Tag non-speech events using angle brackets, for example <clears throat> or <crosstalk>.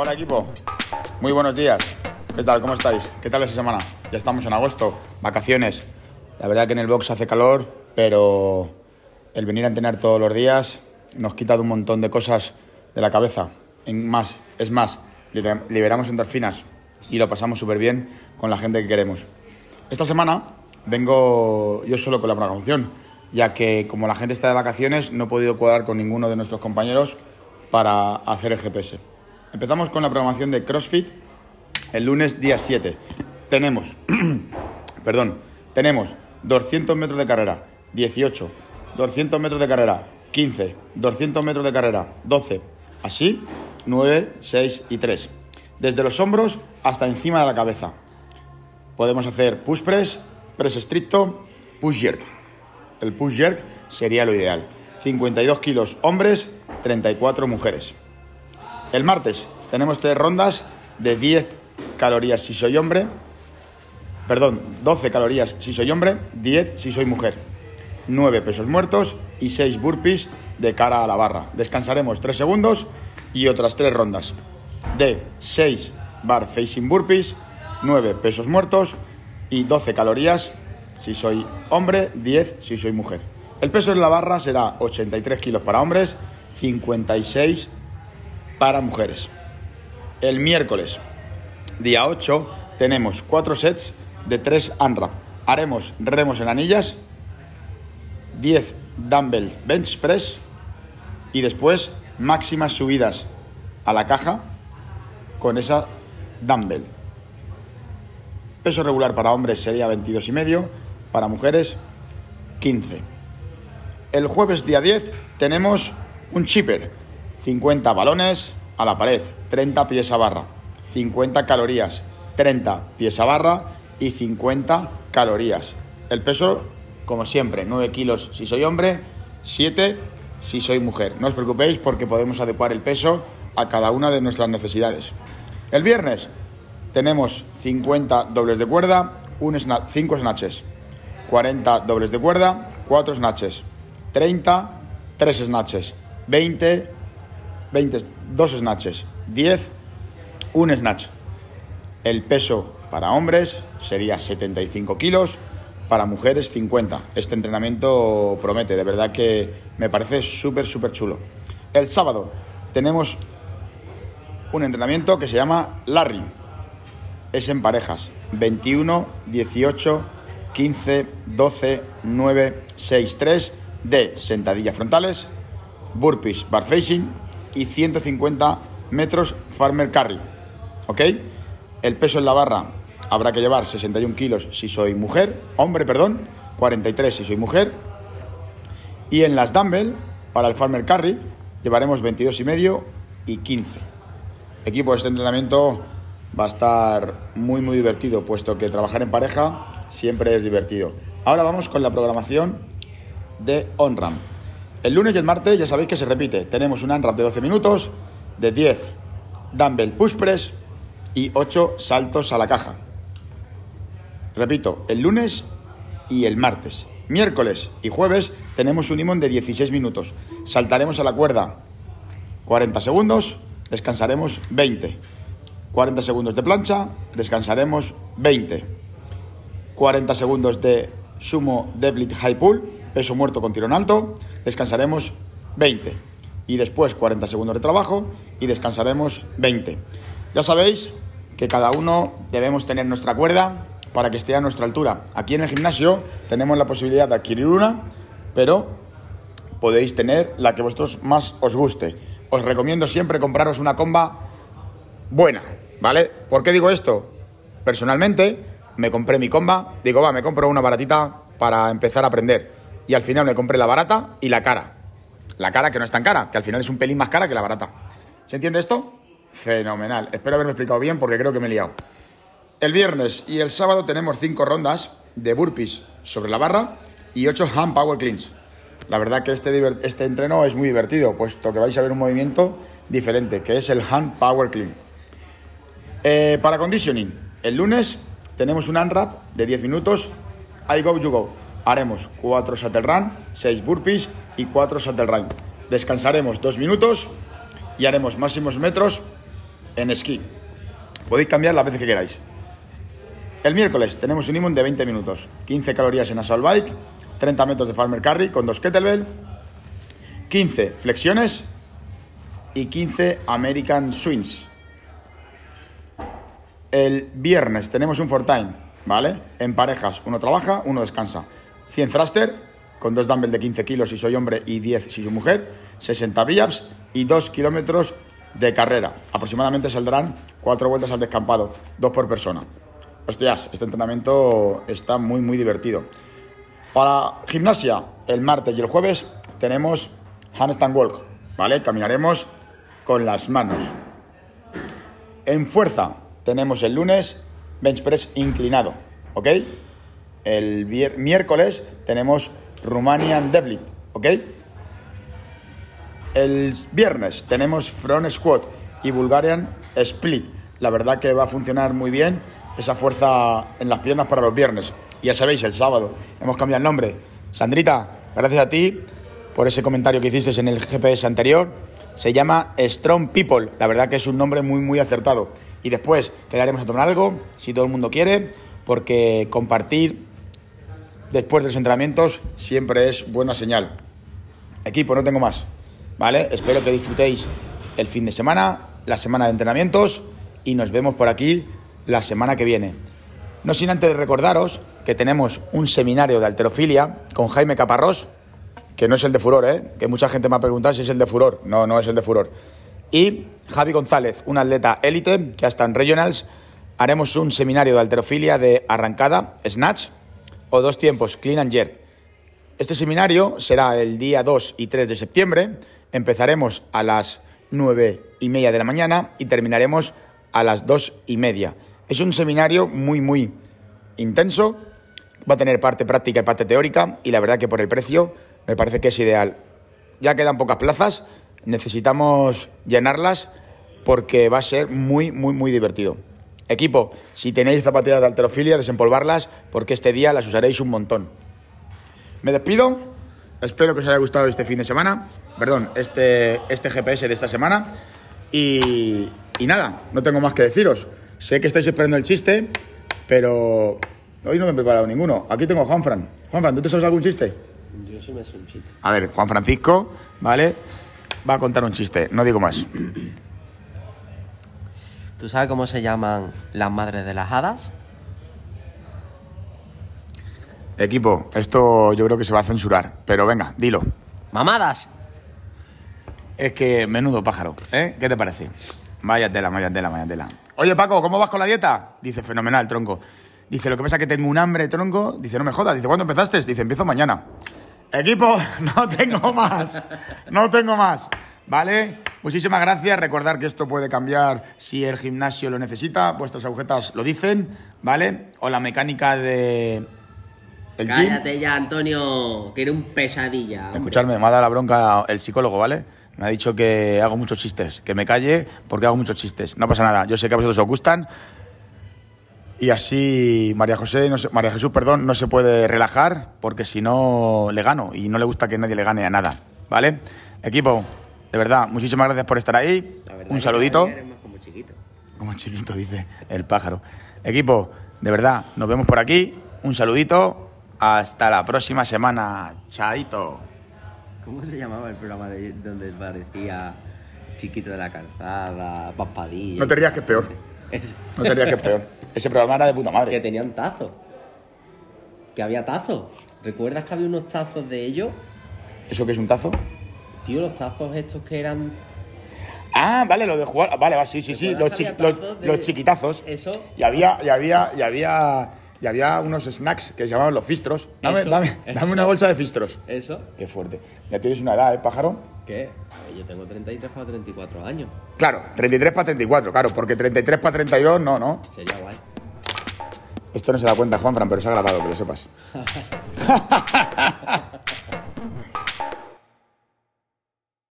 Hola equipo, muy buenos días. ¿Qué tal? ¿Cómo estáis? ¿Qué tal esa semana? Ya estamos en agosto, vacaciones. La verdad que en el box hace calor, pero el venir a entrenar todos los días nos quita de un montón de cosas de la cabeza. Es más, liber- liberamos endorfinas y lo pasamos súper bien con la gente que queremos. Esta semana vengo yo solo con la programación, ya que como la gente está de vacaciones no he podido cuadrar con ninguno de nuestros compañeros para hacer el GPS. Empezamos con la programación de CrossFit el lunes día 7. Tenemos, <clears throat> perdón, tenemos 200 metros de carrera, 18, 200 metros de carrera, 15, 200 metros de carrera, 12, así, 9, 6 y 3. Desde los hombros hasta encima de la cabeza. Podemos hacer push press, press estricto, push jerk. El push jerk sería lo ideal. 52 kilos hombres, 34 mujeres. El martes tenemos tres rondas de 10 calorías si soy hombre, perdón, 12 calorías si soy hombre, 10 si soy mujer. 9 pesos muertos y 6 burpees de cara a la barra. Descansaremos 3 segundos y otras 3 rondas de 6 bar facing burpees, 9 pesos muertos y 12 calorías si soy hombre, 10 si soy mujer. El peso en la barra será 83 kilos para hombres, 56 para mujeres. El miércoles, día 8, tenemos 4 sets de 3 unwrap. Haremos remos en anillas, 10 dumbbell bench press y después máximas subidas a la caja con esa dumbbell. Peso regular para hombres sería 22 y medio, para mujeres 15. El jueves día 10 tenemos un chipper, 50 balones a la pared, 30 pies a barra, 50 calorías, 30 pies a barra y 50 calorías. El peso, como siempre, 9 kilos si soy hombre, 7 si soy mujer. No os preocupéis porque podemos adecuar el peso a cada una de nuestras necesidades. El viernes tenemos 50 dobles de cuerda, 5 snatches, 40 dobles de cuerda, 4 snatches, 30, 3 snatches, 20, 20 2 snatches, 10, 1 snatch. El peso para hombres sería 75 kilos, para mujeres 50. Este entrenamiento promete, de verdad que me parece súper, súper chulo. El sábado tenemos un entrenamiento que se llama Larry. Es en parejas. 21, 18, 15, 12, 9, 6, 3 de sentadillas frontales, burpees bar facing y 150 metros farmer carry. ¿Ok? El peso en la barra habrá que llevar 61 kilos si soy mujer, hombre, perdón, 43 si soy mujer. Y en las dumbbell, para el farmer carry, llevaremos 22 y medio y 15. Equipo, este entrenamiento va a estar muy muy divertido, puesto que trabajar en pareja siempre es divertido. Ahora vamos con la programación de OnRAM. El lunes y el martes ya sabéis que se repite. Tenemos un unwrap de 12 minutos, de 10 dumbbell push press y 8 saltos a la caja. Repito, el lunes y el martes. Miércoles y jueves tenemos un imón de 16 minutos. Saltaremos a la cuerda 40 segundos, descansaremos 20. 40 segundos de plancha, descansaremos 20. 40 segundos de sumo deadlift high pull, peso muerto con tirón alto, descansaremos 20. Y después 40 segundos de trabajo y descansaremos 20. Ya sabéis que cada uno debemos tener nuestra cuerda para que esté a nuestra altura. Aquí en el gimnasio tenemos la posibilidad de adquirir una, pero podéis tener la que vosotros más os guste. Os recomiendo siempre compraros una comba buena, ¿vale? ¿Por qué digo esto? Personalmente me compré mi comba, digo, va, me compro una baratita para empezar a aprender. Y al final me compré la barata y la cara. La cara que no es tan cara, que al final es un pelín más cara que la barata. ¿Se entiende esto? Fenomenal. Espero haberme explicado bien porque creo que me he liado. El viernes y el sábado tenemos cinco rondas de burpees sobre la barra y ocho hand power cleans. La verdad que este, este entreno es muy divertido, puesto que vais a ver un movimiento diferente, que es el hand power clean. Eh, para conditioning, el lunes tenemos un unwrap de 10 minutos. I go, you go. Haremos 4 shuttle run, 6 burpees y 4 shuttle run. Descansaremos 2 minutos y haremos máximos metros en esquí. Podéis cambiar las veces que queráis. El miércoles tenemos un imún de 20 minutos, 15 calorías en assault bike, 30 metros de farmer carry con dos kettlebell, 15 flexiones y 15 American swings. El viernes tenemos un time, ¿vale? En parejas, uno trabaja, uno descansa. 100 thruster con dos dumbbells de 15 kilos si soy hombre y 10 si soy mujer, 60 biaps y 2 kilómetros de carrera. Aproximadamente saldrán 4 vueltas al descampado, 2 por persona. Hostias, este entrenamiento está muy, muy divertido. Para gimnasia, el martes y el jueves tenemos handstand walk, ¿vale? Caminaremos con las manos. En fuerza, tenemos el lunes bench press inclinado, ¿ok? El miércoles tenemos Romanian deadlift, ¿ok? El viernes tenemos front squat y Bulgarian split. La verdad que va a funcionar muy bien esa fuerza en las piernas para los viernes. ya sabéis, el sábado hemos cambiado el nombre. Sandrita, gracias a ti por ese comentario que hiciste en el GPS anterior. Se llama Strong People. La verdad que es un nombre muy, muy acertado. Y después quedaremos a tomar algo, si todo el mundo quiere, porque compartir después de los entrenamientos siempre es buena señal. Equipo, no tengo más. ¿Vale? Espero que disfrutéis el fin de semana, la semana de entrenamientos y nos vemos por aquí la semana que viene. No sin antes recordaros que tenemos un seminario de alterofilia con Jaime Caparrós, que no es el de Furor, ¿eh? que mucha gente me ha preguntado si es el de Furor. No, no es el de Furor. Y Javi González, un atleta élite que hasta en Regionals haremos un seminario de alterofilia de arrancada, snatch o dos tiempos, clean and jerk. Este seminario será el día 2 y 3 de septiembre. Empezaremos a las 9 y media de la mañana y terminaremos a las 2 y media. Es un seminario muy, muy intenso. Va a tener parte práctica y parte teórica y la verdad que por el precio me parece que es ideal. Ya quedan pocas plazas, necesitamos llenarlas porque va a ser muy, muy, muy divertido. Equipo, si tenéis zapatillas de alterofilia, desempolvarlas porque este día las usaréis un montón. Me despido, espero que os haya gustado este fin de semana, perdón, este, este GPS de esta semana. Y, y nada, no tengo más que deciros. Sé que estáis esperando el chiste, pero hoy no me he preparado ninguno. Aquí tengo a Juanfran. Juanfran, ¿tú te sabes algún chiste? Yo sí me sé un chiste. A ver, Juan Francisco, ¿vale? Va a contar un chiste, no digo más. ¿Tú sabes cómo se llaman las madres de las hadas? Equipo, esto yo creo que se va a censurar, pero venga, dilo. ¡Mamadas! Es que menudo pájaro, ¿eh? ¿Qué te parece? Vaya tela, vaya tela, vaya tela. Oye, Paco, ¿cómo vas con la dieta? Dice, fenomenal, tronco. Dice, lo que pasa es que tengo un hambre, tronco. Dice, no me jodas. Dice, ¿cuándo empezaste? Dice, empiezo mañana. Equipo, <laughs> no tengo más. No tengo más. ¿Vale? Muchísimas gracias. Recordar que esto puede cambiar si el gimnasio lo necesita. Vuestras agujetas lo dicen, ¿vale? O la mecánica de. El Cállate ya, Antonio, que era un pesadilla. Escucharme, me ha dado la bronca el psicólogo, ¿vale? Me ha dicho que hago muchos chistes, que me calle porque hago muchos chistes. No pasa nada. Yo sé que a vosotros os gustan. Y así María José, María Jesús, perdón, no se puede relajar porque si no le gano y no le gusta que nadie le gane a nada, ¿vale? Equipo, de verdad, muchísimas gracias por estar ahí. Un saludito. como chiquito. Como chiquito, dice el pájaro. Equipo, de verdad, nos vemos por aquí. Un saludito. Hasta la próxima semana. Chaito. ¿Cómo se llamaba el programa de, donde parecía Chiquito de la Calzada, Paspadilla? No te rías que es peor. No te rías que es peor. Ese programa era de puta madre. Que tenían tazos. Que había tazos. ¿Recuerdas que había unos tazos de ellos? ¿Eso qué es un tazo? Tío, los tazos estos que eran. Ah, vale, lo de jugar. Vale, va, sí, sí, sí. Los, los, chiquitazos. Eso. Y había, y había, y había. Y había unos snacks que se llamaban los fistros. Dame, dame, dame una bolsa de fistros. Eso. Qué fuerte. Ya tienes una edad, ¿eh, pájaro? ¿Qué? Yo tengo 33 para 34 años. Claro, 33 para 34, claro, porque 33 para 32 no, ¿no? Sería guay. Esto no se da cuenta, Juanfran, pero se ha grabado, que lo sepas. <laughs>